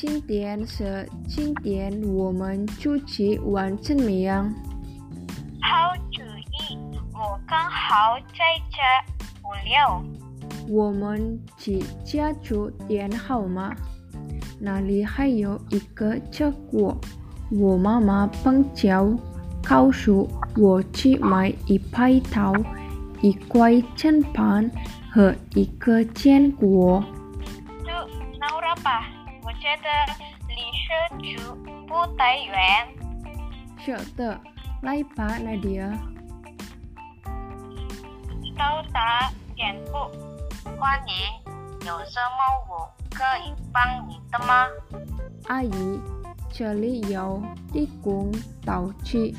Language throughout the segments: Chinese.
今天是今天我们出去玩怎么样？好主意，我刚好在家无聊。我们去家住点好吗？那里还有一个车果，我妈妈碰巧告诉我去买一排桃、一块 chân 盘和一个坚果。就那了吧，我觉得离社区不太远。是的，来吧，Nadia。到达点步，欢迎，有什么我可以帮你的吗？阿姨，这里有地公道具，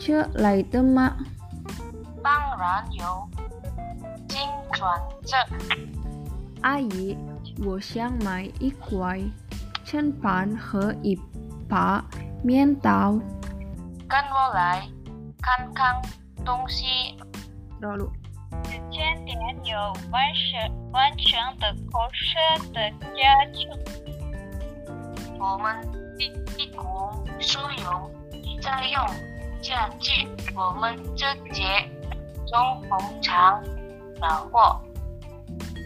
车来的吗？当然有，请转这。阿姨，我想买一块 chân 盘和一把面刀。跟我来看看东西。绕路。时间点有完成完成的口舌的家具。我们地地公所有在用家具，我们直接从工厂拿货，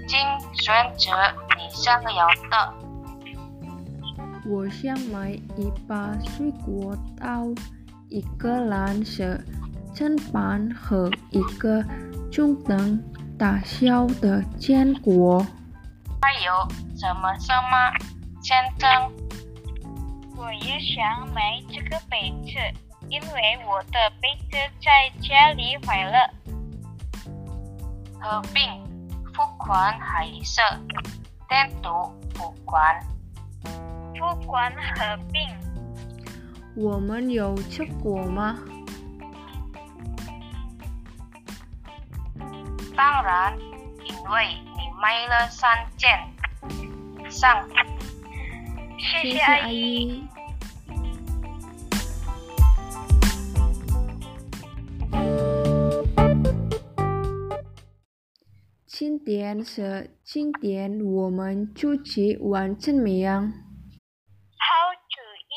请选择你想要的。我想买一把水果刀，一个蓝色 chân 盘和一个中等大小的坚果。还有什么什么先生？我也想买这个杯子，因为我的杯子在家里坏了。合并付款还是单独付款？付款合并。我们有吃过吗？当然，因为你买了三件以上。谢谢阿阿姨。今天是今天我们出去玩怎么样？好主意，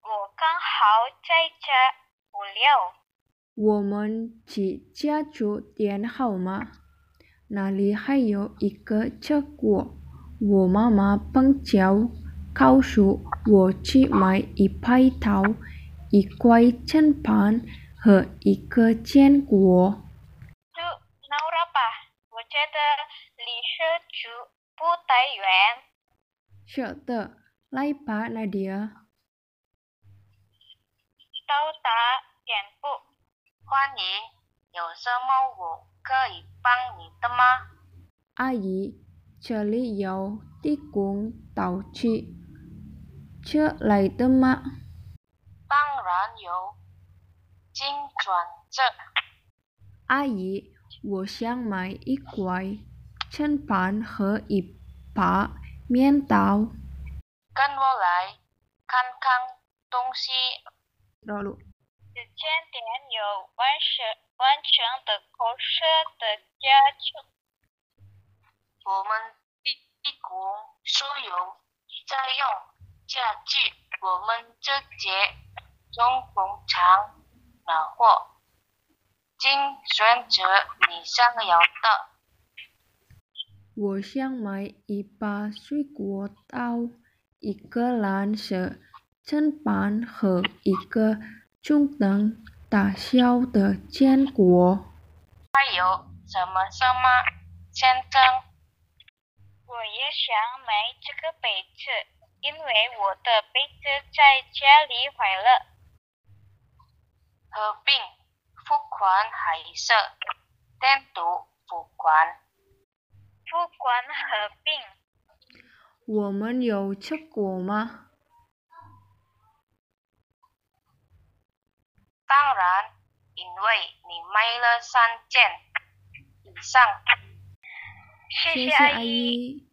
我刚好在家无聊。我们去家住点好吗？那里还有一个车果，我妈妈碰巧告诉我去买一排桃、一块 chân 盘和一个坚果。就那了吧，我觉得离社区不太远。是的，来吧，Nadia。到达点步，欢迎，有什么我可以帮你的吗？阿姨，这里有地公道具，车来的吗？当然有，请转这。阿姨，我想买一块 chân 盘和一把面刀。跟我来看看东西。绕路。时间点有完成完成的口舌的家具。我们地地公所有在用家具，我们直接从工厂拿货，请选择你想要的。我想买一把水果刀，一个蓝色 chân 盘和一个中等大小的坚果。还有什么什么先生？我也想买这个杯子，因为我的杯子在家里坏了。合并付款还是单独付款？付款合并。我们有吃过吗？当然，因为你买了三件以上。谢谢谢阿阿姨。姨。